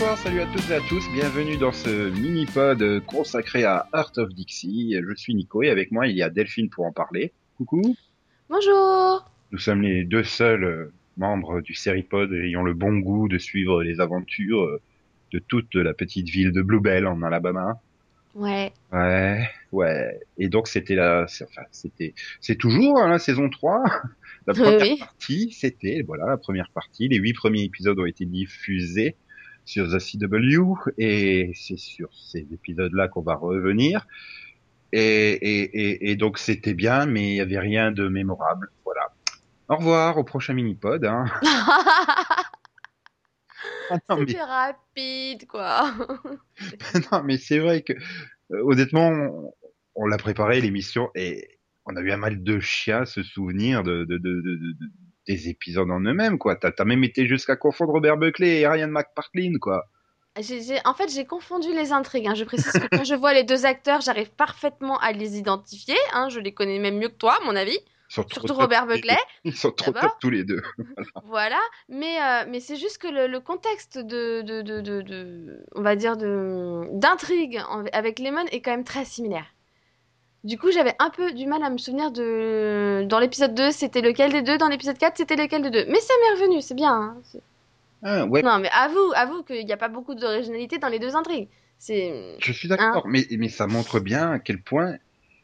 Bonjour, bonsoir, salut à toutes et à tous, bienvenue dans ce mini-pod consacré à Art of Dixie. Je suis Nico et avec moi il y a Delphine pour en parler. Coucou. Bonjour. Nous sommes les deux seuls euh, membres du Seripod ayant le bon goût de suivre les aventures euh, de toute la petite ville de Bluebell en Alabama. Ouais. Ouais, ouais. Et donc c'était la, c'est- enfin c'était, c'est toujours hein, la saison 3. La Oui, première oui. partie, c'était voilà la première partie. Les huit premiers épisodes ont été diffusés sur The CW et c'est sur ces épisodes-là qu'on va revenir. Et, et, et, et donc c'était bien, mais il y avait rien de mémorable. Voilà. Au revoir au prochain mini-pod. Hein. Ah, mais, rapide, quoi. non, mais c'est vrai que euh, honnêtement, on, on l'a préparé l'émission et on a eu un mal de chien se souvenir de, de, de, de, de- de- des épisodes en eux-mêmes quoi. T'as as même été jusqu'à confondre Robert Buckley et Ryan McPartlin quoi. En fait, j'ai confondu les intrigues. hein. Je précise que quand je vois les deux acteurs, j'arrive parfaitement à les identifier. hein. Je les connais même mieux que toi, à mon avis. Surtout top Robert Buckley. Ils sont trop top tous les deux. Voilà. Mais, euh, mais c'est juste que le, le contexte de, de, de, de, de- on va dire, d'intrigue avec Lemon est quand même très similaire. Du coup, j'avais un peu du mal à me souvenir de. Dans l'épisode 2, c'était lequel des deux. Dans l'épisode 4, c'était lequel des deux. Mais ça m'est revenu, c'est bien. hein. Ah, ouais, Non, mais avoue, avoue qu'il n'y a pas beaucoup d'originalité dans les deux intrigues. C'est. je suis d'accord, Hein mais, mais ça montre bien à quel point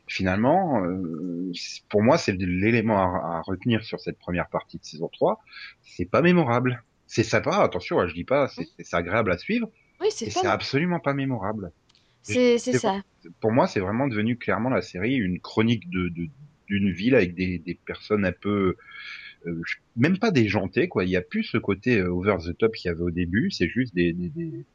finalement, euh, pour moi, c'est l'élément à, à retenir sur cette première partie de saison 3. C'est pas mémorable. C'est sympa, attention, hein, je dis pas, c'est c'est agréable à suivre, Oui, c'est et c'est absolument pas mémorable. C'est ça. pour moi, c'est vraiment devenu clairement la série une chronique de de- d'une ville avec des, des personnes un peu euh, même pas déjantées quoi. Il y a plus ce côté euh, over the top qu'il y avait au début. C'est juste des, des des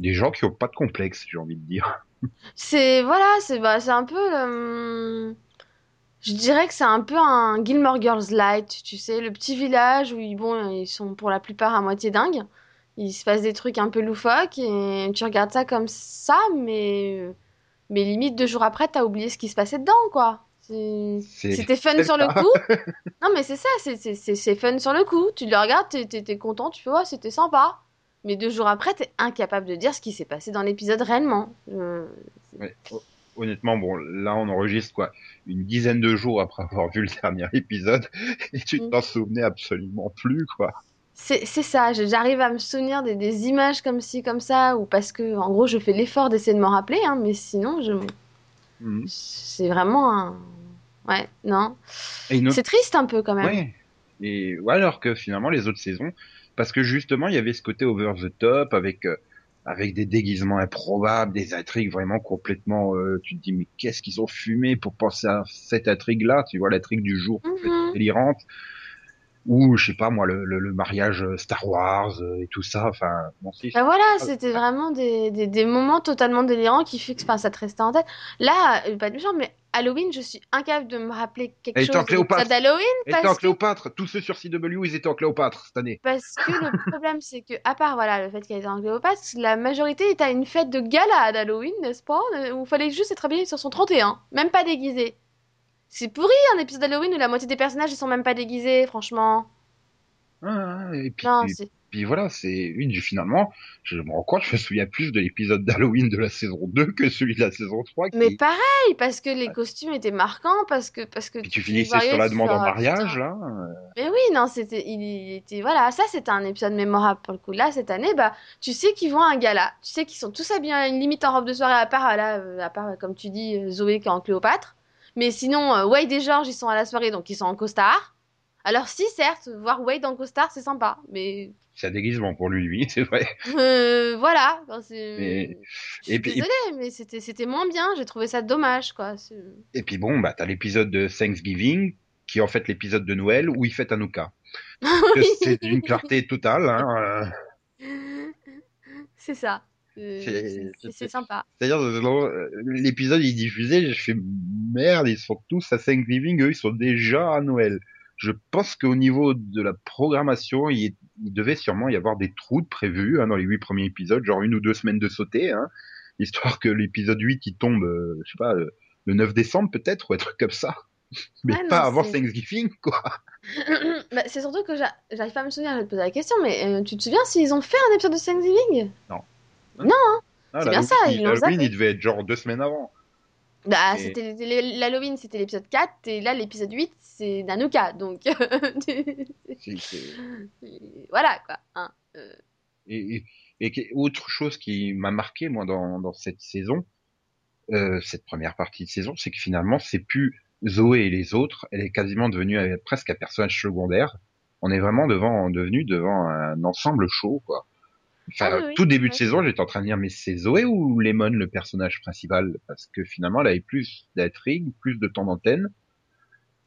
des gens qui ont pas de complexe, j'ai envie de dire. C'est. Voilà, c'est bah, c'est un peu. euh, Je dirais que c'est un peu un Gilmore Girls Light, tu sais, le petit village où ils, bon, ils sont pour la plupart à moitié dingues. Il se passe des trucs un peu loufoques et tu regardes ça comme ça, mais. Mais limite, deux jours après, t'as oublié ce qui se passait dedans, quoi. C'était fun sur le coup. Non, mais c'est ça, c'est- c'est c'est- c'est fun sur le coup. Tu le regardes, t'es- content, tu fais, ouais, c'était sympa. Mais deux jours après, t'es incapable de dire ce qui s'est passé dans l'épisode réellement. Euh, Ouais. Honnêtement, bon, là on enregistre quoi, une dizaine de jours après avoir vu le dernier épisode, et tu Mm. t'en souvenais absolument plus quoi. C'est ça, j'arrive à me souvenir des, des images comme ci, comme ça, ou parce que, en gros, je fais l'effort d'essayer de m'en rappeler, hein, mais sinon, je... Mhm. c'est vraiment un. Ouais, non. Autre C'est triste un peu quand même. Ouais. Et ouais, alors que finalement les autres saisons, parce que justement il y avait ce côté over the top avec euh, avec des déguisements improbables, des intrigues vraiment complètement. euh, tu te dis mais qu'est-ce qu'ils ont fumé pour penser à cette intrigue-là Tu vois l'intrigue du jour Mhm. délirante ou je sais pas moi le, le, le mariage euh, Star Wars euh, et tout ça. Enfin bon si. Bah voilà, Ah, c'était vraiment des, des, des moments totalement délirants qui fixent, enfin, ça te restait en tête. Là, euh, pas de méchant, mais Halloween, je suis incapable de me rappeler quelque chose était en de d'Halloween en parce que, Cléopâtre, tous ceux sur CW, ils étaient en Cléopâtre cette année. parce que le problème, c'est que, à part voilà, le fait qu'elle était en Cléopâtre, la majorité est à une fête de gala d'Halloween, n'est-ce pas? Où il fallait juste être habillé sur son 31, même pas déguisé. C'est pourri un épisode d'Halloween où la moitié des personnages ils sont même pas déguisés, franchement. Ah, et puis, Non, et puis voilà, c'est du finalement, je me rends compte, je me souviens plus de l'épisode d'Halloween de la saison 2 que celui de la saison 3 qui, Mais pareil, parce que les costumes étaient marquants, parce que, parce que puis tu tu finissais sur la demande en mariage, là. euh, Mais oui, non, c'était, il, était, voilà, ça c'était un épisode mémorable pour le coup. Là, cette année, bah, tu sais qu'ils vont à un gala, tu sais qu'ils sont tous habillés à une limite en robe de soirée, à part, là, euh, à part, comme tu dis, euh, Zoé qui est en Cléopâtre. Mais sinon, euh, Wade et George, ils sont à la soirée, donc ils sont en costard. Alors si, certes, voir Wade en costard, c'est sympa, mais C'est un déguisement pour lui, oui, c'est vrai. euh, voilà. Enfin, Mais- et puis- désolée, mais c'était, moins bien. J'ai trouvé ça dommage, quoi. Et puis bon, bah t'as l'épisode de Thanksgiving, qui est en fait l'épisode de Noël où il fait Hanouka. C'est d'une clarté totale. Hein. euh, C'est ça. C'est- sympa. C'est-à-dire, euh, l'épisode il est diffusé, je fais merde, ils sont tous à Thanksgiving, eux ils sont déjà à Noël. Je pense qu'au niveau de la programmation, il, il devait sûrement y avoir des trous de prévus hein, dans les huit premiers épisodes, genre une ou deux semaines de sauter, hein, histoire que l'épisode 8 il tombe, euh, je sais pas, euh, le 9 décembre peut-être, ou un truc comme ça. Mais pas non, avant Thanksgiving, quoi. Bah, c'est surtout que j'a- j'arrive pas à me souvenir, je vais te poser la question, mais euh, tu te souviens s'ils ont fait un épisode de Thanksgiving? Non. Non, hein. Ah, C'est bien ça, il- ils zappé. il devait être genre deux semaines avant. Bah, Et- c'était l'Halloween, c'était l'épisode 4, et là, l'épisode 8, c'est Nanoka, donc... Voilà, quoi. hein. Euh, Et, et, et que- autre chose qui m'a marqué moi dans, dans cette saison, euh, cette première partie de saison, c'est que finalement c'est plus Zoé et les autres, elle est quasiment devenue euh, presque un personnage secondaire. On est vraiment devant, devenu devant un ensemble chaud quoi. Enfin, Ah oui, oui, tout début de saison, j'étais en train de dire mais c'est Zoé ou Lemon le personnage principal? Parce que finalement elle avait plus d'intrigue, plus de temps d'antenne.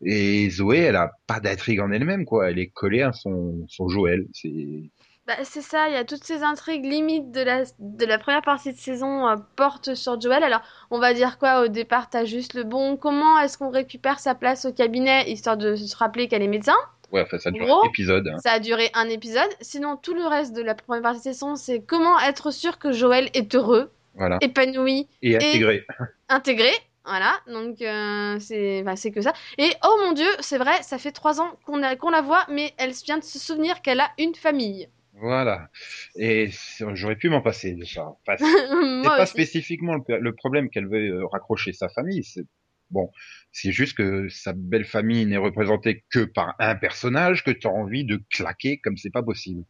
Et Zoé, elle a pas d'intrigue en elle-même, quoi. Elle est collée à son, son Joël. C'est, Bah, c'est ça, il y a toutes ces intrigues limites de la, de la première partie de saison euh, portent sur Joel. Alors, on va dire quoi? Au départ T'as juste le bon, comment est-ce qu'on récupère sa place au cabinet histoire de se rappeler qu'elle est médecin? Ouais, enfin, ça dure un épisode. hein. Ça a duré un épisode. Sinon, tout le reste de la première partie de saison, c'est comment être sûr que Joël est heureux, Voilà. épanoui, Et intégré. intégré. Voilà, donc euh, c'est bah, c'est que ça. Et oh mon dieu, c'est vrai, ça fait trois ans qu'on qu'on la voit, mais elle vient de se souvenir qu'elle a une famille. Voilà. Et j'aurais pu m'en passer de ça. Enfin, c'est pas aussi. spécifiquement le, le problème qu'elle veut euh, raccrocher sa famille. C'est bon, c'est juste que sa belle famille n'est représentée que par un personnage que tu as envie de claquer comme c'est pas possible.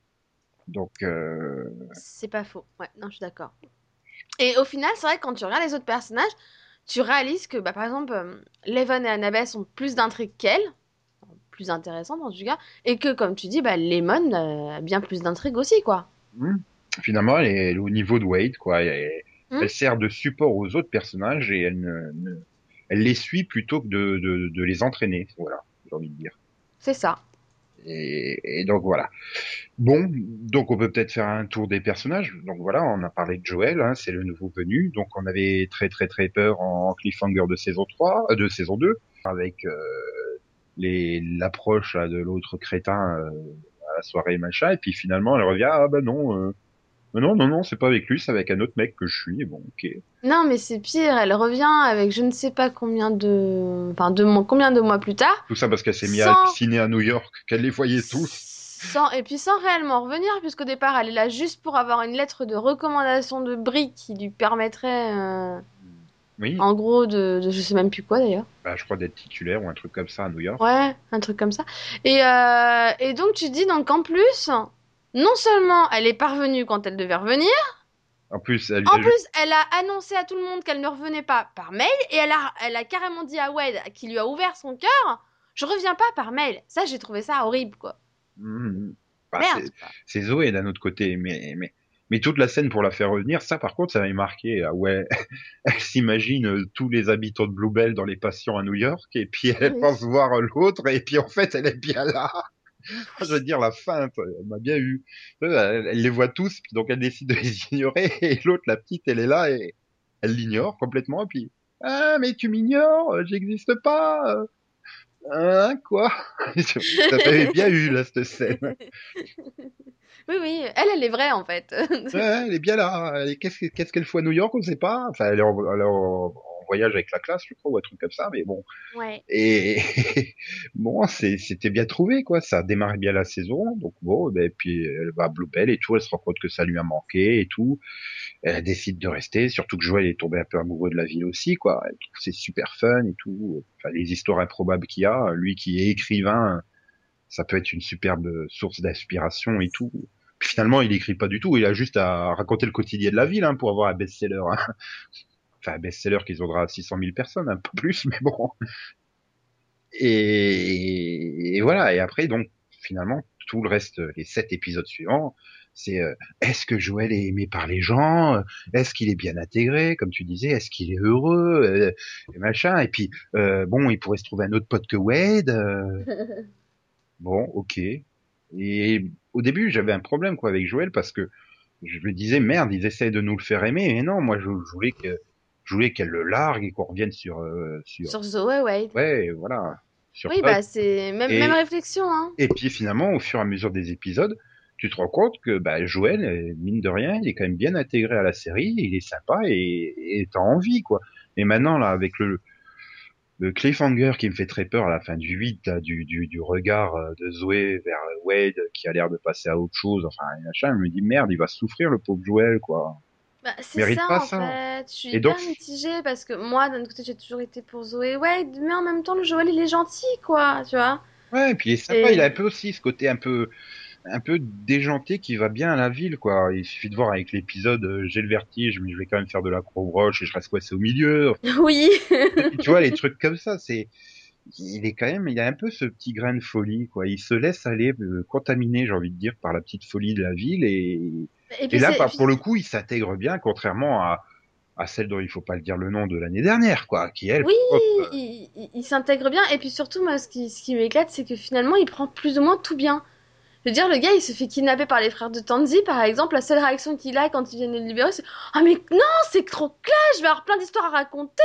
Donc euh, C'est pas faux. Ouais, non, je suis d'accord. Et au final, c'est vrai que quand tu regardes les autres personnages, tu réalises que, bah, par exemple, euh, Leven et Annabeth ont plus d'intrigues qu'elle, plus intéressantes en tout cas, et que, comme tu dis, bah, Lemon euh, a bien plus d'intrigues aussi, quoi. hmm, finalement, elle est au niveau de Wade, quoi. Elle, Hmm. elle sert de support aux autres personnages et elle ne, les suit plutôt que de, de, de les entraîner. Voilà, j'ai envie de dire. C'est ça. Et, et donc voilà. Bon, donc on peut peut-être faire un tour des personnages. Donc voilà, on a parlé de Joël, hein, c'est le nouveau venu. Donc on avait très très très peur en cliffhanger de saison 3, euh, de saison 2, avec euh, les l'approche de l'autre crétin euh, à la soirée machin. Et puis finalement elle revient, ah bah non, euh, non non non, c'est pas avec lui, c'est avec un autre mec que je suis. Bon, ok. Non, mais c'est pire, elle revient avec je ne sais pas combien de... Enfin, de mois... combien de mois plus tard. Tout ça parce qu'elle s'est mise Sans- à ciné à New York, qu'elle les voyait tous. Sans... Et puis sans réellement revenir, puisqu'au départ, elle est là juste pour avoir une lettre de recommandation de Brie qui lui permettrait, euh, Oui, en gros, de... de... Je sais même plus quoi d'ailleurs. bah, je crois d'être titulaire ou un truc comme ça à New York. Ouais, un truc comme ça. Et, euh, et donc tu dis donc en plus, non seulement elle est parvenue quand elle devait revenir, En plus, elle, en plus elle a annoncé à tout le monde qu'elle ne revenait pas par mail, et elle a, elle a carrément dit à Wade, qui lui a ouvert son cœur, je reviens pas par mail. Ça, j'ai trouvé ça horrible, quoi. Mhm. Bah, Merde. c'est- Zoé d'un autre côté, mais, mais, mais toute la scène pour la faire revenir, ça par contre, ça m'avait marqué. Ah ouais, elle s'imagine euh, tous les habitants de Bluebell dans les patients à New York, et puis elle Oui. pense voir l'autre, et puis en fait, elle est bien là. Je veux dire, la feinte, elle m'a bien eu. Elle, elle les voit tous, puis donc elle décide de les ignorer, et l'autre, la petite, elle est là, et elle l'ignore complètement, et puis, ah, mais tu m'ignores, euh, j'existe pas. euh. Hein, quoi? Ça t'avait bien eu, là, cette scène. oui, oui, elle, elle est vraie en fait. Ouais, elle est bien là. Qu'est-ce que- qu'est-ce qu'elle fout à New York On sait pas. Enfin, elle est, en, elle est en voyage avec la classe, je crois, ou un truc comme ça. Mais bon. ouais. Et bon, c'était bien trouvé, quoi. Ça a démarré bien la saison. Donc bon, ben, puis elle va à Bluebell et tout. Elle se rend compte que ça lui a manqué et tout. Elle décide de rester. Surtout que Joël est tombé un peu amoureux de la ville aussi, quoi. Elle trouve que c'est super fun et tout. Enfin, les histoires improbables qu'il y a. Lui qui est écrivain, ça peut être une superbe source d'inspiration et tout. Finalement, il écrit pas du tout. Il a juste à raconter le quotidien de la ville hein, pour avoir un best-seller. hein. Enfin, best-seller qui se vendra à 600 000 personnes, un peu plus, mais bon. Et, et voilà. Et après, donc, finalement, tout le reste, les sept épisodes suivants, c'est euh, est-ce que Joël est aimé par les gens? Est-ce qu'il est bien intégré, comme tu disais Est-ce qu'il est heureux? Euh, Et machin. Et puis, euh, bon, il pourrait se trouver un autre pote que Wade. euh, Bon, ok. Et au début, j'avais un problème quoi avec Joël parce que je me disais merde, ils essayent de nous le faire aimer, mais non, moi je, je voulais que je voulais qu'elle le largue et qu'on revienne sur euh, sur Sur Zoé Wade. ouais, voilà, sur Oui, bah c'est même, Et- même réflexion, hein. Et puis finalement, au fur et à mesure des épisodes, tu te rends compte que bah, Joël, euh, mine de rien, il est quand même bien intégré à la série, il est sympa et t'as envie quoi. Et maintenant là, avec le le cliffhanger qui me fait très peur à la fin du 8, là, du, du, du regard euh, de Zoé vers Wade qui a l'air de passer à autre chose, enfin, machin, je me dis merde, il va souffrir le pauvre Joel, quoi. Bah, c'est ça pas en ça. fait. Je suis Et hyper donc- mitigée parce que moi, d'un côté, j'ai toujours été pour Zoé Wade, mais en même temps, le Joel, il est gentil, quoi, tu vois. Ouais, et puis il est sympa, Et- il a un peu aussi ce côté un peu un peu déjanté qui va bien à la ville, quoi. Il suffit de voir avec l'épisode euh, j'ai le vertige, mais je vais quand même faire de l'acrobroche et je reste coincé au milieu. Oui. tu vois, les trucs comme ça, c'est il est quand même, il a un peu ce petit grain de folie, quoi. Il se laisse aller, euh, contaminé, j'ai envie de dire, par la petite folie de la ville, et, Et là, pour le coup, il s'intègre bien, contrairement à, à celle dont il faut pas le dire le nom de l'année dernière, quoi, qui elle, Oui, hop, euh, il, il- il s'intègre bien. Et puis surtout, moi, ce qui, ce qui m'éclate, c'est que finalement, il prend plus ou moins tout bien. Je veux dire, le gars, il se fait kidnapper par les frères de Tanzi, par exemple. La seule réaction qu'il a quand ils viennent le libérer, c'est Ah, mais non, c'est trop clair, je vais avoir plein d'histoires à raconter.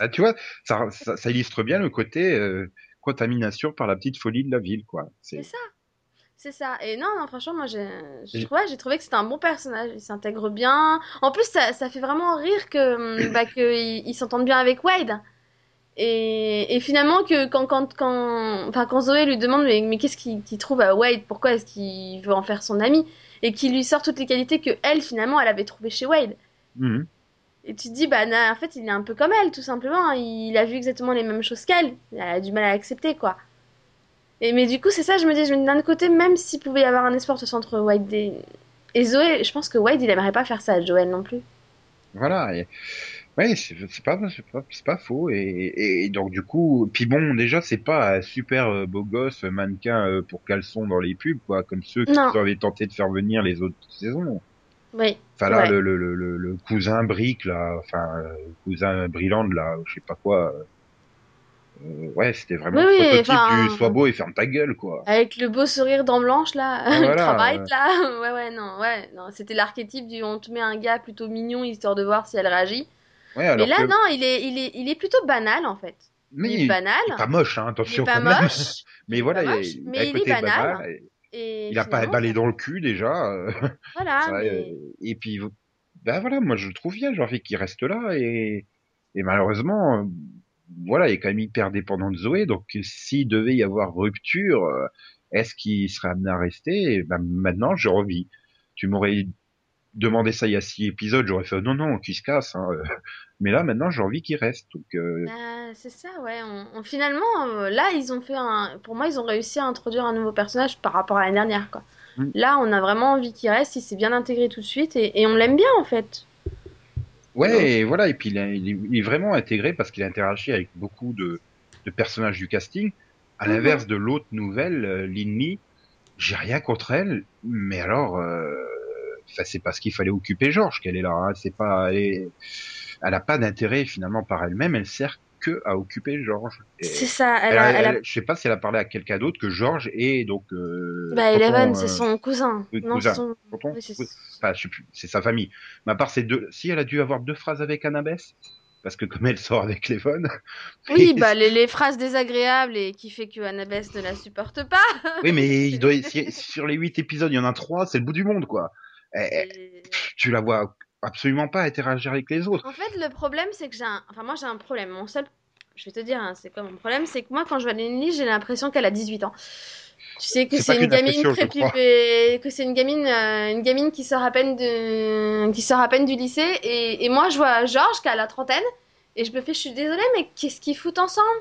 ah, tu vois, ça, ça, ça illustre bien le côté euh, contamination par la petite folie de la ville, quoi. C'est ça. C'est ça. Et non, non, franchement, moi, j'ai J'ai- trouvé, j'ai trouvé que c'était un bon personnage. Il s'intègre bien. En plus, ça, ça fait vraiment rire que, bah, il, bien avec Wade. Et, et finalement, que quand, quand, quand, enfin, quand Zoé lui demande mais, mais qu'est-ce qu'il trouve à Wade, pourquoi est-ce qu'il veut en faire son ami, et qu'il lui sort toutes les qualités que elle, finalement, elle avait trouvées chez Wade. Mhm. Et tu te dis, bah, na- en fait, il est un peu comme elle, tout simplement. Il a vu exactement les mêmes choses qu'elle. Il a du mal à accepter, quoi. Et, mais du coup, c'est ça, je me dis, je d'un côté, même s'il pouvait y avoir un espoir de entre Wade et... et Zoé, je pense que Wade, il aimerait pas faire ça à Joel non plus. Voilà. Et... Ouais, c'est pas, pas, pas faux. Et, et, et donc du coup, puis bon, déjà c'est pas un super euh, beau gosse euh, mannequin euh, pour caleçon dans les pubs, quoi, comme ceux qui Non. avaient tenté de faire venir les autres saisons. Oui. Enfin là, Ouais. le, le, le, le, cousin Brick là, enfin cousin Brilland là, je sais pas quoi. Ouais, c'était vraiment Oui, enfin, du sois beau et ferme ta gueule, quoi. Avec le beau sourire dents blanches, là, Ah, voilà, travail, ouais. là. Ouais, ouais, non, ouais, non. C'était l'archétype du on te met un gars plutôt mignon, histoire de voir si elle réagit. Ouais, alors Mais là, que... non, il est, il est, il est plutôt banal, en fait. mais il est banal. il est pas moche, hein, Il attention. est pas quand même. moche. mais voilà, il, moche, il mais a un il est banal. banal, et Et il a pas balai dans le cul déjà. euh, Voilà, ça, mais... euh, et puis, ben voilà, moi je le trouve bien, j'ai envie qu'il reste là et, et malheureusement, euh, voilà, il est quand même hyper dépendant de Zoé, donc s'il devait y avoir rupture, euh, est-ce qu'il serait amené à rester? Et ben, Maintenant, je revis. Tu m'aurais demandé ça il y a six épisodes, j'aurais fait non, non, qu'il se casse. Hein. Mais là, maintenant, j'ai envie qu'il reste. Donc, euh, Bah, c'est ça, ouais. On, on- finalement, euh, là, ils ont fait un. Pour moi, ils ont réussi à introduire un nouveau personnage par rapport à l'année dernière, quoi. Mm. Là, on a vraiment envie qu'il reste. Il s'est bien intégré tout de suite et, et on l'aime bien, en fait. Ouais, et voilà, et puis il, est- il vraiment intégré parce qu'il interagit avec beaucoup de, de personnages du casting. À Mhm. l'inverse de l'autre nouvelle, euh, Linley, j'ai rien contre elle, mais alors, euh, c'est parce qu'il fallait occuper Georges qu'elle est là. Hein, c'est pas, elle, est- elle a pas d'intérêt finalement par elle-même. Elle sert que à occuper Georges. Et C'est ça. Elle elle a, elle je sais pas si elle a parlé à quelqu'un d'autre que Georges et donc. Euh, Bah, tonton, Eleven, euh, c'est son cousin. Non, cousin. c'est son. tonton Oui, c'est-. Enfin, je sais plus, c'est sa famille. Mais à part ces deux, si elle a dû avoir deux phrases avec Annabeth, parce que comme elle sort avec Levon. Oui, bah, les, les phrases désagréables et qui fait que Annabeth ne la supporte pas. oui, mais il doit, si- sur les huit épisodes, il y en a trois, c'est le bout du monde, quoi. Eh, eh, Et- tu la vois absolument pas interagir avec les autres. En fait, le problème, c'est que j'ai un... Enfin, moi, j'ai un problème. Mon seul... Je vais te dire, hein, c'est quoi mon problème C'est que moi, quand je vois Lily, j'ai l'impression qu'elle a 18 ans. Tu sais que C'est une qu'une gamine prépubé... que c'est une gamine, euh, une gamine qui sort à peine de, qui sort à peine du lycée. Et, et moi, je vois Georges qui a la trentaine, et je me fais, je suis désolée, mais qu'est-ce qu'ils foutent ensemble?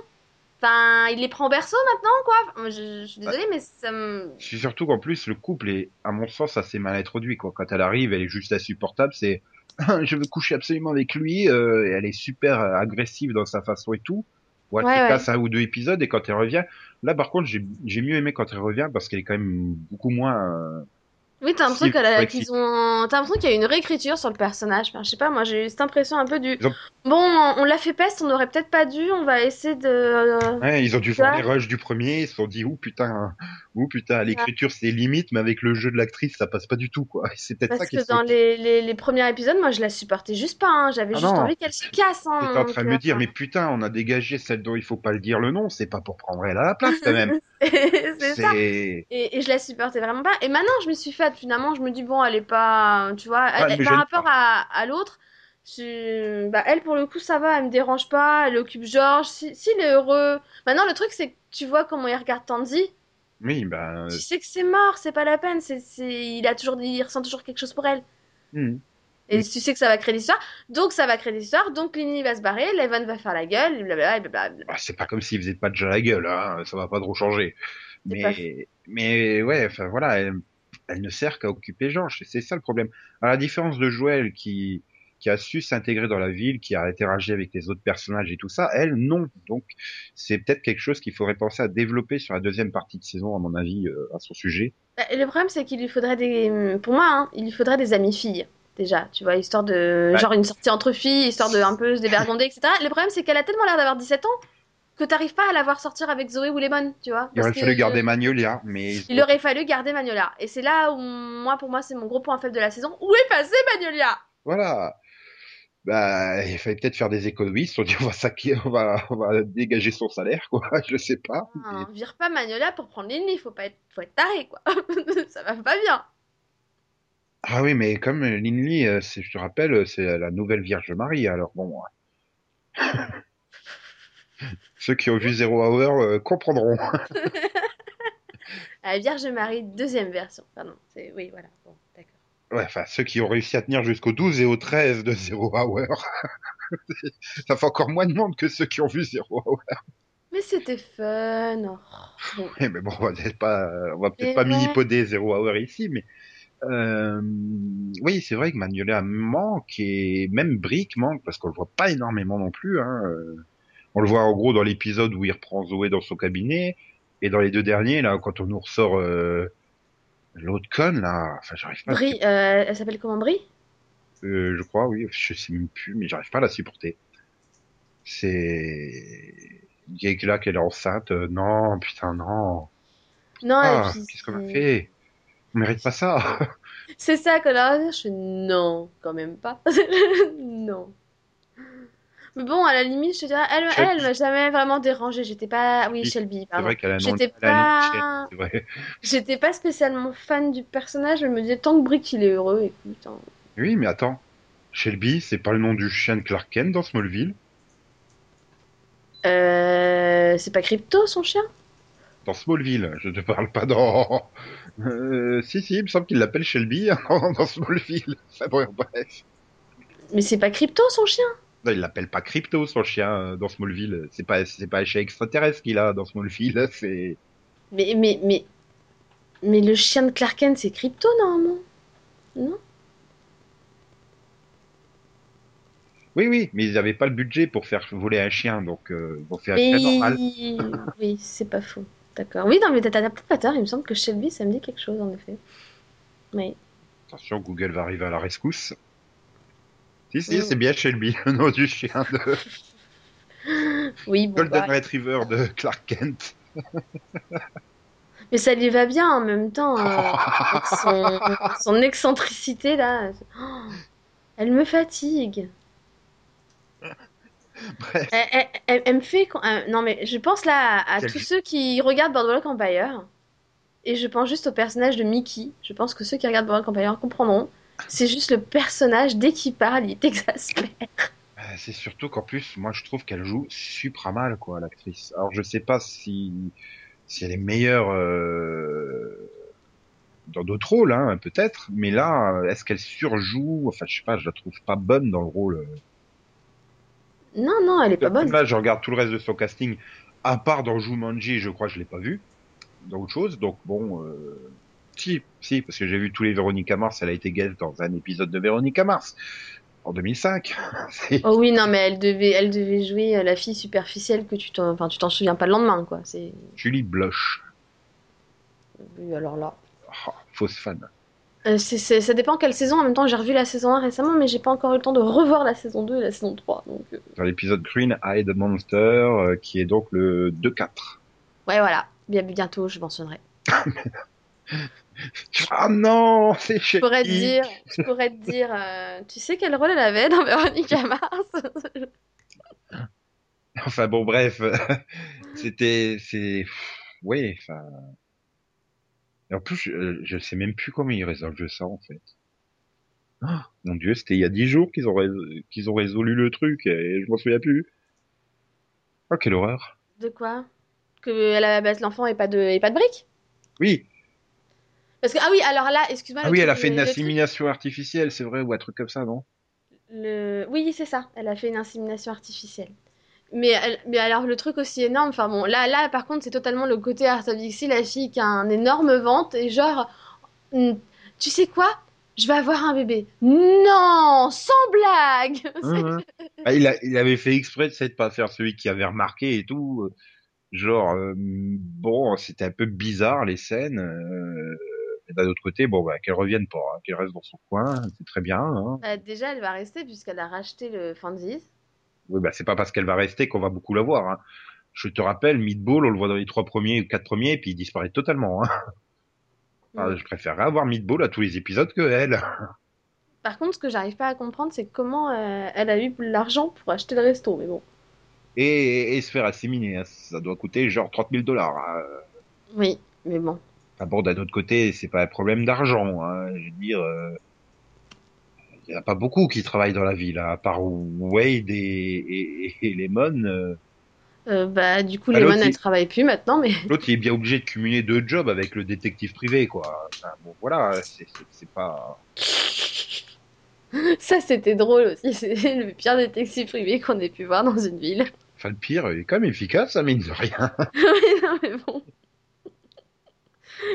Enfin, il les prend au berceau maintenant, quoi? Je suis désolée, mais ça me. C'est surtout qu'en plus, le couple est, à mon sens, assez mal introduit, quoi. Quand elle arrive, elle est juste insupportable, c'est, je veux coucher absolument avec lui, euh, et elle est super euh, agressive dans sa façon et tout. Ou elle Ouais, ouais. un ou deux épisodes, et quand elle revient, là, par contre, j'ai, j'ai mieux aimé quand elle revient, parce qu'elle est quand même beaucoup moins, euh, Oui, t'as l'impression qu'ils ont. T'as l'impression qu'il y a une réécriture sur le personnage. Enfin, je sais pas, moi j'ai eu cette impression un peu du. Ont- Bon, on, l'a fait peste, on aurait peut-être pas dû, on va essayer de. Ouais, ils ont dû voir les rushs du premier, ils se sont dit, ouh putain, ouh putain, l'écriture c'est limite, mais avec le jeu de l'actrice, ça passe pas du tout, quoi. C'est peut-être ça Parce qui que dans les, les, les premiers épisodes, moi je la supportais juste pas. hein. J'avais Ah juste non. envie qu'elle se casse. Hein, J'étais en train de me dire, euh, mais putain, on a dégagé celle dont il faut pas le dire le nom, c'est pas pour prendre elle à la place, quand même. c'est ça. Et, et je la supportais vraiment pas. Et maintenant, je me suis faite, finalement, je me dis, bon, elle est pas. Tu vois, Ah, elle par rapport à, à l'autre, Tu- Bah, elle, pour le coup, ça va, elle me dérange pas, elle occupe Georges. Si, s'il est heureux. Maintenant, le truc, c'est que tu vois comment il regarde Tandy. Oui, ben, Tu sais que c'est mort, c'est pas la peine. C'est, c'est... Il a toujours, il ressent toujours quelque chose pour elle. hmm. Et tu sais que ça va créer l'histoire. Donc, ça va créer l'histoire. Donc, Lily va se barrer, Levan va faire la gueule, blablabla. Ah, c'est pas comme s'il faisait pas déjà la gueule, hein. Ça va pas trop changer. Pas Mais, mais ouais, enfin voilà, elle, elle ne sert qu'à occuper Georges. C'est ça le problème. À la différence de Joël qui qui a su s'intégrer dans la ville, qui a interagi avec les autres personnages et tout ça, elle non. Donc c'est peut-être quelque chose qu'il faudrait penser à développer sur la deuxième partie de saison, à mon avis, euh, à son sujet. Bah, Le problème, c'est qu'il lui faudrait des. Pour moi, hein, il lui faudrait des amies filles. Déjà, tu vois, histoire de. Ouais. Genre une sortie entre filles, histoire de un peu se dévergonder, etc. Le problème, c'est qu'elle a tellement l'air d'avoir 17 ans que t'arrives pas à la voir sortir avec Zoé ou Lemon, tu vois. Il aurait fallu que- garder Magnolia, mais Il aurait fallu garder Magnolia. Et c'est là où, moi, pour moi, c'est mon gros point faible de la saison. Où est passé Magnolia? Voilà. Bah, il fallait peut-être faire des économies. On dit on va saquer, on va, on va dégager son salaire, quoi. Je sais pas. Ah, Vire pas Magnolia pour prendre Lily, faut pas être, faut être taré, quoi. Ça va pas bien. Ah oui, mais comme Linley, euh, je te rappelle, c'est la nouvelle Vierge Marie, alors bon. euh. Ceux qui ont vu Zero Hour euh, comprendront. La Vierge Marie, deuxième version. Pardon. C'est... Oui, voilà. Bon. Ouais, enfin, ceux qui ont réussi à tenir jusqu'au 12 et au 13 de Zero Hour. Ça fait encore moins de monde que ceux qui ont vu Zero Hour. Mais c'était fun. Oh. Eh, mais bon, on va peut-être pas, on va peut-être Mais pas ouais. mini-poder Zero Hour ici, mais euh, oui, c'est vrai que Magnolia manque et même Brick manque parce qu'on le voit pas énormément non plus. Hein. On le voit en gros dans l'épisode où il reprend Zoé dans son cabinet et dans les deux derniers là, quand on nous ressort euh, l'autre conne là, enfin j'arrive pas. à Brie, euh, elle s'appelle comment Brie? Euh, je crois, oui, je sais même plus, mais j'arrive pas à la supporter. C'est que là qu'elle est enceinte. euh, non, putain, non. Non, Ah, qu'est-ce qu'on a fait? On mérite pas ça. C'est ça qu'on a à dire. Je fais non, quand même pas. non. Mais bon, à la limite, je te dirais, elle, elle, m'a jamais vraiment dérangée. J'étais pas. Oui, Shelby. Pardon. vrai qu'elle a un nom, J'étais pas-. J'étais pas spécialement fan du personnage. Je me disais, tant que Brick il est heureux, écoute. hein. Oui, mais attends. Shelby, c'est pas le nom du chien de Clark Kent dans Smallville? Euh, c'est pas Crypto son chien? Dans Smallville, je te parle pas dans... Euh, si, si, il me semble qu'il l'appelle Shelby dans Smallville. Bon, bref. Mais c'est pas Crypto son chien? Non, il l'appelle pas Crypto, son chien, euh, dans Smallville. C'est pas, c'est pas un chien extraterrestre qu'il a dans Smallville, c'est... Mais, mais, mais. Mais le chien de Clark Kent, c'est Crypto normalement Non? Oui, oui, mais ils avaient pas le budget pour faire voler un chien, donc euh, ils ont fait un chien normal. Oui, c'est pas faux. D'accord. Oui, non, mais t'as pas tort. Il me semble que Shelby, ça me dit quelque chose en effet. Oui. Attention, Google va arriver à la rescousse. Si, si, Mm. c'est bien Shelby, le nom du chien de Oui, bon, Golden bah, Retriever de Clark Kent. Mais ça lui va bien en même temps. euh, avec son, son excentricité là. Oh, elle me fatigue. Bref, Elle, elle- elle- elle me fait. euh, non, mais je pense là à, à tous ceux qui regardent Boardwalk Empire. Et je pense juste au personnage de Mickey. Je pense que ceux qui regardent Boardwalk Empire comprendront. C'est juste le personnage, dès qu'il parle, il t'exaspère. euh, c'est surtout qu'en plus, moi je trouve qu'elle joue supra mal, quoi, l'actrice. Alors je sais pas si, si elle est meilleure euh, dans d'autres rôles, hein, peut-être, mais là, est-ce qu'elle surjoue? Enfin, je sais pas, je la trouve pas bonne dans le rôle. Non, non, elle est pas bonne. Là, je regarde tout le reste de son casting, à part dans Jumanji, je crois que je l'ai pas vu, dans autre chose. Donc bon, euh, si, si, parce que j'ai vu tous les Véronica Mars, elle a été guest dans un épisode de Véronica Mars en 2005. C'est- Oh oui, non, mais elle devait, elle devait jouer euh, la fille superficielle que tu t'en, enfin, tu t'en souviens pas le lendemain, quoi. C'est, Julie Bloch, oui, alors là. Oh, fausse fan. Euh, c'est, c'est- ça dépend quelle saison. En même temps, j'ai revu la saison 1 récemment, mais j'ai pas encore eu le temps de revoir la saison 2 et la saison 3. Donc, euh, Dans l'épisode Green Eyed Monster, euh, qui est donc le 2-4. ouais, voilà. Bien, bientôt, je mentionnerai. Ah non, c'est chez Je pourrais te dire, je pourrais te dire, euh, tu sais quel rôle elle avait dans Véronica Mars? Enfin bon, bref, c'était, c'est, oui, enfin. Et en plus, je, je sais même plus comment ils résolvent ça en fait. Ah, mon dieu, c'était il y a dix jours qu'ils ont, rés- qu'ils ont résolu le truc et je m'en souviens plus. Oh, quelle horreur. De quoi? Que à la base l'enfant ait pas de, pas de briques? Oui, Parce que, ah oui, alors là, excuse-moi, ah oui, elle a fait une insémination artificielle, c'est vrai, ou un truc comme ça, non? le... Oui, c'est ça, elle a fait une insémination artificielle. Mais, elle- mais alors le truc aussi énorme, enfin bon, là, là par contre c'est totalement le côté Art of Dixie, la fille qui a un énorme ventre et genre, hmm, tu sais quoi? Je vais avoir un bébé. Non, sans blague. Hein, hein. Ah, il a, il avait fait exprès de ne pas faire celui qui avait remarqué et tout. euh, Genre, euh, bon, c'était un peu bizarre les scènes. Euh, et d'un autre côté, bon, bah, qu'elle revienne pas, hein, qu'elle reste dans son coin, c'est très bien. Hein. Euh, déjà, elle va rester puisqu'elle a racheté le Fanzis. Oui, bah, c'est pas parce qu'elle va rester qu'on va beaucoup la voir. Hein. Je te rappelle, Meatball, on le voit dans les trois premiers ou quatre premiers, et puis il disparaît totalement. Hein. Ah, Mm. je préférerais avoir Meatball à tous les épisodes que elle. Par contre, ce que j'arrive pas à comprendre, c'est comment euh, elle a eu l'argent pour acheter le resto. Mais bon, Et, et se faire asséminer, hein. ça doit coûter genre 30 000 dollars. Oui, mais bon. Ah bon, d'un autre côté, c'est pas un problème d'argent. Hein. Je veux dire, euh, il y en a pas beaucoup qui travaillent dans la ville, hein, à part Wade et, et, et Lemon. euh. Euh, bah, du coup, Bah, Lemon, elle il- travaille plus maintenant, mais L'autre, il est bien obligé de cumuler deux jobs avec le détective privé, quoi. Enfin, bon, voilà, c'est pas. ça, c'était drôle aussi. C'est le pire détective privé qu'on ait pu voir dans une ville. Enfin, le pire, il est quand même efficace, ça mine de rien. Oui, non, mais bon.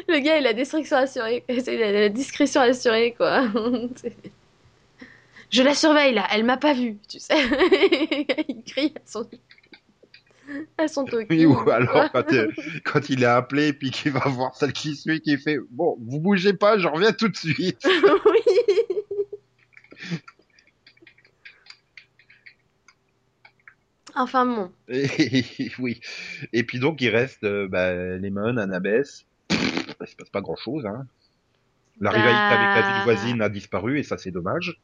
Le gars, il a discrétion assurée. Il a la discrétion assurée, quoi. Je la surveille, là. Elle m'a pas vu, tu sais. Il crie à son... à son toki. Oui, ou alors, quand, euh, quand il est appelé, puis qu'il va voir celle qui suit, qui fait Bon, vous bougez pas, je reviens tout de suite. oui. Enfin bon. Et, oui. Et puis donc, il reste euh, bah, Lemon, Annabeth. Il se passe pas grand chose. Hein. La Bah. rivalité avec la ville voisine a disparu et ça c'est dommage.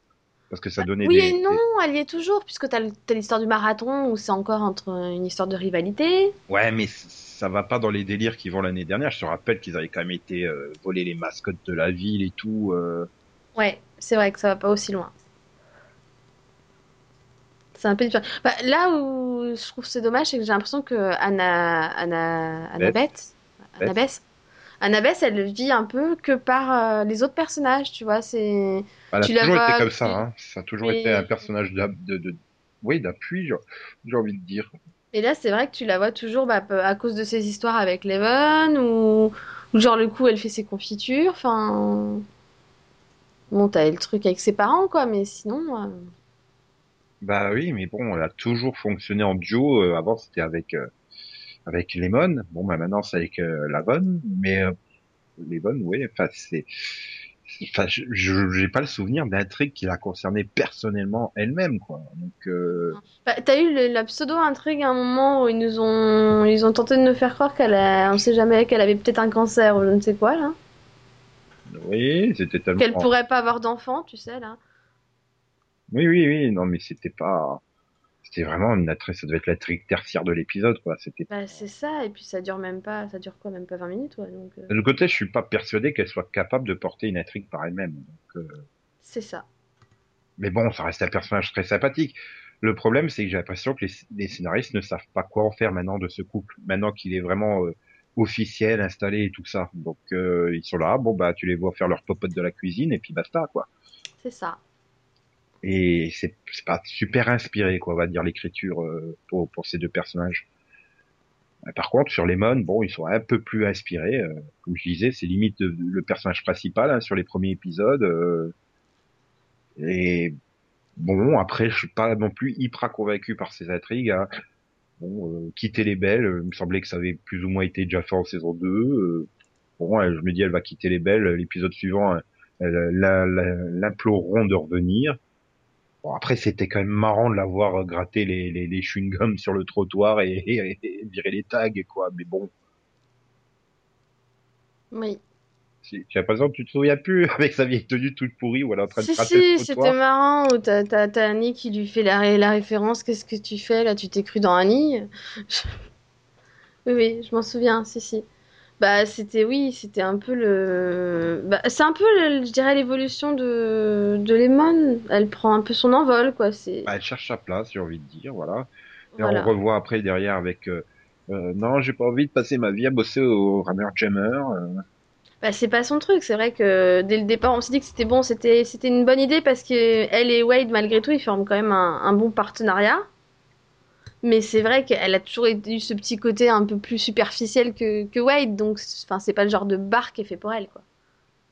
Parce que ça donnait Oui des, et non, elle y est toujours, puisque le- t'as l'histoire du marathon où c'est encore entre une histoire de rivalité. Ouais, mais ça va pas dans les délires qu'ils vont l'année dernière. Je te rappelle qu'ils avaient quand même été euh, voler les mascottes de la ville et tout. euh. Ouais, c'est vrai que ça va pas aussi loin. C'est un peu différent. Bah, là où je trouve c'est dommage, c'est que j'ai l'impression que Anna, Anna, Annabeth, Annabeth, Annabeth, elle vit un peu que par euh, les autres personnages, tu vois. C'est Elle a Tu toujours été comme ça. Hein. Ça a toujours été un personnage de, de, oui, d'appui, j'ai envie de dire. et là, c'est vrai que tu la vois toujours bah, à cause de ses histoires avec Leven ou, ou genre le coup, elle fait ses confitures. Enfin, bon, t'as le truc avec ses parents, quoi, mais sinon. euh, Bah oui, mais bon, elle a toujours fonctionné en duo. euh, avant, c'était avec euh, avec Lemon. Bon, bah maintenant, c'est avec euh, Lavon. Mais euh, Lemon, oui. Enfin, c'est. Enfin, je j'ai pas le souvenir d'intrigue qui la concernait personnellement elle-même, quoi. Donc, euh, Bah, t'as eu le- la pseudo-intrigue à un moment où ils nous ont, ils ont tenté de nous faire croire qu'elle a, on sait jamais, qu'elle avait peut-être un cancer ou je ne sais quoi, là. oui, c'était tellement. Qu'elle pourrait pas avoir d'enfant, tu sais, là. Oui, oui, oui. Non, mais c'était pas. C'était vraiment une intrigue. Ça devait être l'intrigue tertiaire de l'épisode, quoi. C'était. Bah, c'est ça, et puis ça dure même pas, ça dure quoi, même pas 20 minutes, ouais, donc, euh, De côté, je suis pas persuadé qu'elle soit capable de porter une intrigue par elle-même. Euh, c'est ça. Mais bon, ça reste un personnage très sympathique. Le problème, c'est que j'ai l'impression que les, les scénaristes ne savent pas quoi en faire maintenant de ce couple, maintenant qu'il est vraiment euh, officiel, installé et tout ça. Donc ils sont là, bon bah tu les vois faire leur popote de la cuisine et puis basta quoi. C'est ça. Et c'est pas super inspiré quoi, on va dire l'écriture euh, pour pour ces deux personnages. Euh, Par contre, sur Lemon, bon, ils sont un peu plus inspirés. euh, comme je disais, c'est limite le, le personnage principal hein, sur les premiers épisodes. euh, et bon, après, je suis pas non plus hyper convaincu par ces intrigues. hein. Bon, euh, quitter les belles, euh, il me semblait que ça avait plus ou moins été déjà fait en saison 2. euh, bon, je me dis, elle va quitter les belles. L'épisode suivant, la- l'imploreront de revenir. Bon, après, c'était quand même marrant de la voir euh, gratter les, les, les chewing-gums sur le trottoir et, et, et virer les tags, quoi. Mais bon, Oui. si- j'ai l'impression que tu te souviens plus avec sa vieille tenue toute pourrie où elle est en train de Si, gratter si, c'était marrant, où t'as, t'as, t'as Annie qui lui fait la, la référence, qu'est-ce que tu fais, là, tu t'es cru dans Annie? Je- Oui, oui, je m'en souviens, si, si. Bah, c'était, oui, c'était un peu le. Bah, c'est un peu, le- je dirais, l'évolution de, de Lemon. Elle prend un peu son envol, quoi. C'est. Bah, elle cherche sa place, j'ai envie de dire, voilà. Et on revoit après derrière avec euh, euh, non, j'ai pas envie de passer ma vie à bosser au Rammer Jammer. euh. Bah, c'est pas son truc. C'est vrai que dès le départ, on s'est dit que c'était bon, c'était, c'était une bonne idée parce que elle et Wade, malgré tout, ils forment quand même un, un bon partenariat. Mais c'est vrai qu'elle a toujours eu ce petit côté un peu plus superficiel que, que Wade. Donc, c'est- enfin, c'est pas le genre de bar qui est fait pour elle, quoi.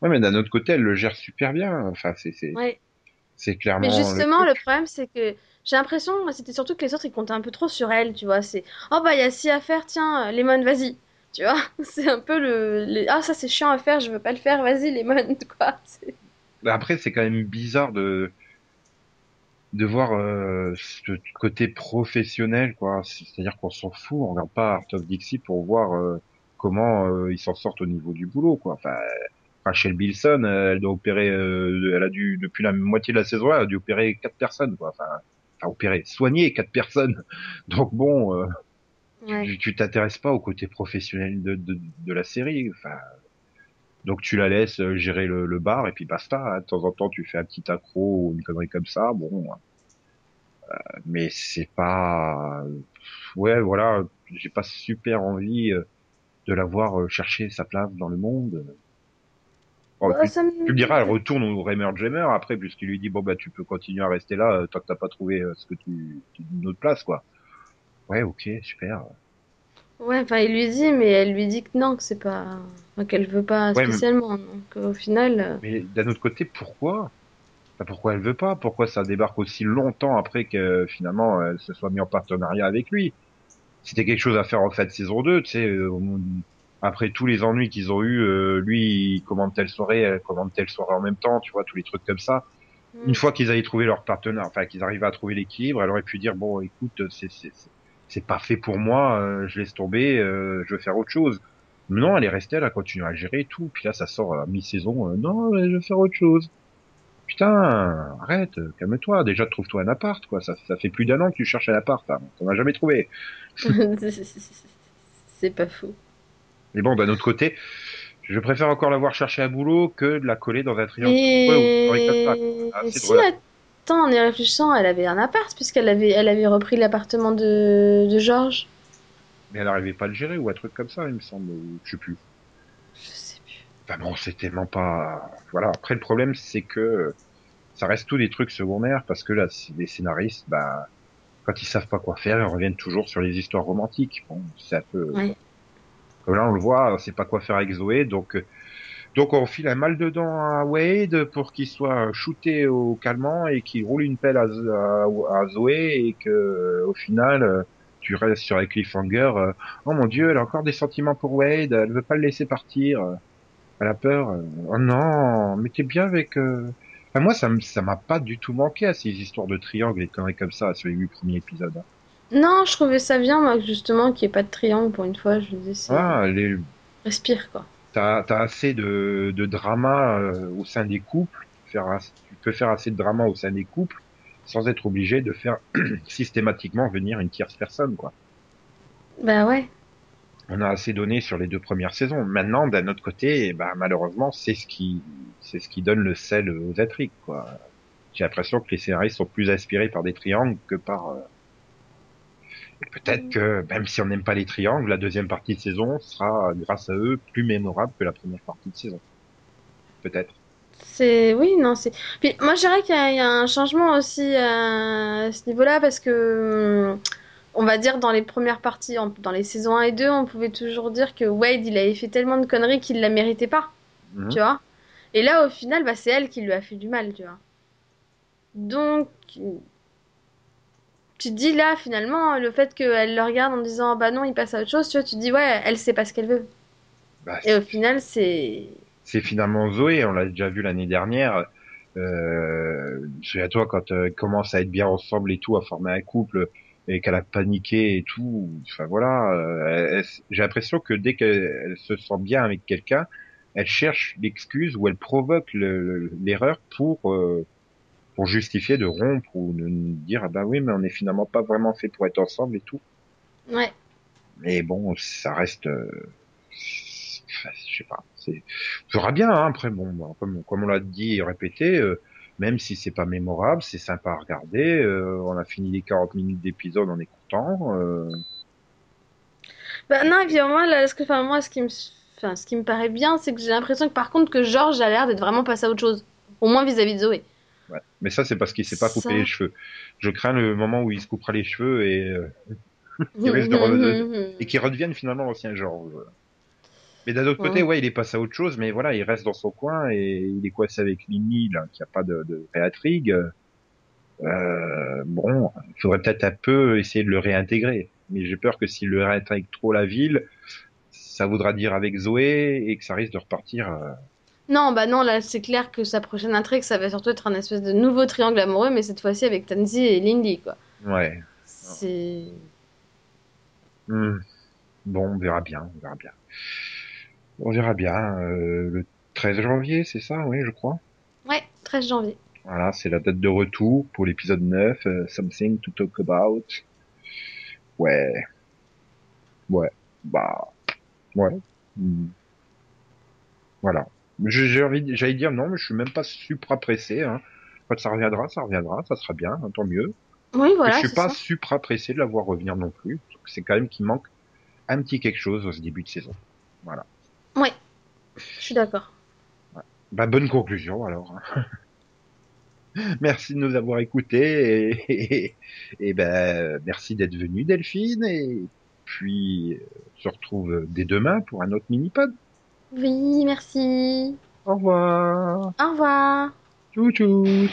Ouais, mais d'un autre côté, elle le gère super bien. Enfin, c'est c'est Ouais. Mais clairement le justement, le problème, c'est que j'ai l'impression, c'était surtout que les autres, ils comptaient un peu trop sur elle, tu vois. C'est, oh bah, il y a ci à faire, tiens, euh, Lemon, vas-y. Tu vois, c'est un peu le, ah, ça c'est chiant à faire, je veux pas le faire, vas-y, Lemon, quoi. Bah, Après, c'est quand même bizarre de de voir euh, ce côté professionnel, quoi. C'est-à-dire qu'on s'en fout, on regarde pas Art of Dixie pour voir euh, comment euh, ils s'en sortent au niveau du boulot, quoi. Enfin, Rachel Bilson, euh, elle doit opérer, euh, elle a dû depuis la moitié de la saison, elle a dû opérer quatre personnes, quoi. Enfin, enfin opérer, soigner quatre personnes. Donc bon, euh, Ouais. tu tu t'intéresses pas au côté professionnel de, de, de la série. Enfin, donc tu la laisses euh, gérer le, le bar et puis basta. hein. De temps en temps, tu fais un petit accro ou une connerie comme ça. Bon, euh, mais c'est pas. Ouais, voilà, j'ai pas super envie euh, de la voir euh, chercher sa place dans le monde. Bon, Bah, tu, me- tu me diras, elle retourne au Raymer Jammer après, puisqu'il lui dit bon bah tu peux continuer à rester là euh, tant que t'as pas trouvé euh, ce que tu, tu une autre place quoi. Ouais, ok, super. Ouais, enfin, il lui dit, mais elle lui dit que non, que c'est pas, enfin, qu'elle veut pas Ouais, mais spécialement. Donc, au final, euh, Mais d'un autre côté, pourquoi? Enfin, Pourquoi elle veut pas? Pourquoi ça débarque aussi longtemps après que finalement elle se soit mis en partenariat avec lui? C'était quelque chose à faire en fait saison 2, tu sais. euh, après tous les ennuis qu'ils ont eu, euh, lui il commande telle soirée, elle commande telle soirée en même temps, tu vois, tous les trucs comme ça. Une mm. fois qu'ils avaient trouvé leur partenaire, enfin qu'ils arrivaient à trouver l'équilibre, elle aurait pu dire bon, écoute, c'est c'est pas fait pour moi, euh, je laisse tomber, euh, je veux faire autre chose. Mais non, elle est restée, elle a continué à gérer et tout. Puis là, ça sort à mi-saison. euh, non, mais je veux faire autre chose. Putain, arrête, euh, calme-toi. Déjà, trouve-toi un appart, quoi. Ça, ça fait plus d'un an que tu cherches un appart. Hein. T'en as jamais trouvé. c'est pas faux. Mais bon, d'un autre côté, je préfère encore l'avoir cherché un boulot que de la coller dans un triangle ou Ah, si, drôle. Attends, en y réfléchissant, elle avait un appart, puisqu'elle avait, elle avait repris l'appartement de, de Georges. Mais elle n'arrivait pas à le gérer ou un truc comme ça, il me semble. Je sais plus. Je sais plus. Enfin bon, c'est tellement pas. Voilà. Après, le problème, c'est que ça reste tous des trucs secondaires parce que là, c'est- les scénaristes, bah, quand ils savent pas quoi faire, ils reviennent toujours sur les histoires romantiques. Bon, c'est un peu. Ouais. Comme là, on le voit, on sait pas quoi faire avec Zoé, donc. Donc on file un mal dedans à Wade pour qu'il soit shooté au calmant et qu'il roule une pelle à, à, à Zoé et que au final euh, tu restes sur un cliffhanger. euh, oh mon dieu, elle a encore des sentiments pour Wade, elle veut pas le laisser partir. euh, Elle a peur. Oh non, mais t'es bien avec. Enfin, moi, ça ça m'a pas du tout manqué à ces histoires de triangle et de conneries comme ça sur les huit premiers épisodes. hein. Non, je trouvais ça bien, moi, justement, qu'il n'y ait pas de triangle pour une fois. Je me disais, c'est... Ah, les, Respire, quoi. T'as as assez de, de drama euh, au sein des couples. Faire, tu peux faire assez de drama au sein des couples sans être obligé de faire systématiquement venir une tierce personne, quoi. Bah ouais. On a assez donné sur les deux premières saisons. Maintenant, d'un autre côté, bah, malheureusement, c'est ce qui, c'est ce qui donne le sel aux intrigues, quoi. J'ai l'impression que les scénaristes sont plus inspirés par des triangles que par. euh, Peut-être que même si on n'aime pas les triangles, la deuxième partie de saison sera, grâce à eux, plus mémorable que la première partie de saison. Peut-être. C'est... Oui, non, c'est... Puis moi, je dirais qu'il y a, il y a un changement aussi euh, à ce niveau-là, parce que... hum, On va dire dans les premières parties, dans les saisons 1 et 2, on pouvait toujours dire que Wade, il avait fait tellement de conneries qu'il la méritait pas, Mhm. tu vois. Et là, au final, bah, c'est elle qui lui a fait du mal, tu vois. Donc, tu te dis là, finalement, le fait qu'elle le regarde en disant, bah non, il passe à autre chose, tu vois, tu te dis, ouais, elle sait pas ce qu'elle veut. Bah, Et au final, c'est... c'est finalement Zoé, on l'a déjà vu l'année dernière. Euh, souviens-toi quand euh, elle commence à être bien ensemble et tout, à former un couple et qu'elle a paniqué et tout. Enfin voilà, euh, j'ai l'impression que dès qu'elle elle se sent bien avec quelqu'un, elle cherche l'excuse ou elle provoque le- l'erreur pour euh, pour justifier de rompre ou de dire ah bah oui mais on est finalement pas vraiment fait pour être ensemble et tout. Ouais. Mais bon, ça reste. euh, je sais pas. C'est, sera bien. Hein, après, bon, bah, comme, comme on l'a dit et répété, euh, même si c'est pas mémorable, c'est sympa à regarder. euh, on a fini les 40 minutes d'épisode, on est content. Bah non, là, ce que, enfin, moi, ce qui me, enfin, ce qui me paraît bien, c'est que j'ai l'impression que par contre que George a l'air d'être vraiment passé à autre chose. Au moins vis-à-vis de Zoé. Ouais. Mais ça, c'est parce qu'il s'est pas coupé Ça. les cheveux. Je crains le moment où il se coupera les cheveux et, euh, Il risque de re- et qu'il redevienne finalement l'ancien George. Mais d'un autre côté, Ouais. il est passé à autre chose, mais voilà, il reste dans son coin et il est coincé avec Mimi, là, qui a pas de, de réintrigue. Euh, bon, il faudrait peut-être un peu essayer de le réintégrer. Mais j'ai peur que s'il le réintègre trop la ville, ça voudra dire avec Zoé et que ça risque de repartir. euh, Non, bah non, là, c'est clair que sa prochaine intrigue, ça va surtout être un espèce de nouveau triangle amoureux, mais cette fois-ci avec Tansy et Lindy, quoi. Ouais. C'est... Hmm. Bon, on verra bien, on verra bien. On verra bien. euh, le 13 janvier, c'est ça, oui, je crois. Ouais, 13 janvier. Voilà, c'est la date de retour pour l'épisode 9, euh, Something to Talk About. Ouais. Ouais. Bah. Ouais. Hmm. Voilà. J'allais dire non, mais je suis même pas supra pressé. Hein. Quand ça reviendra, ça reviendra, ça sera bien, hein, tant mieux. Oui, Mais voilà, je suis pas ça. supra pressé de la voir revenir non plus. C'est quand même qu'il manque un petit quelque chose au début de saison. Voilà. Ouais, je suis d'accord. Bah, bonne conclusion alors. Merci de nous avoir écoutés et, et, et ben merci d'être venu Delphine et puis euh, on se retrouve dès demain pour un autre mini-pod. Oui, merci. Au revoir. Au revoir. Tchou tchou.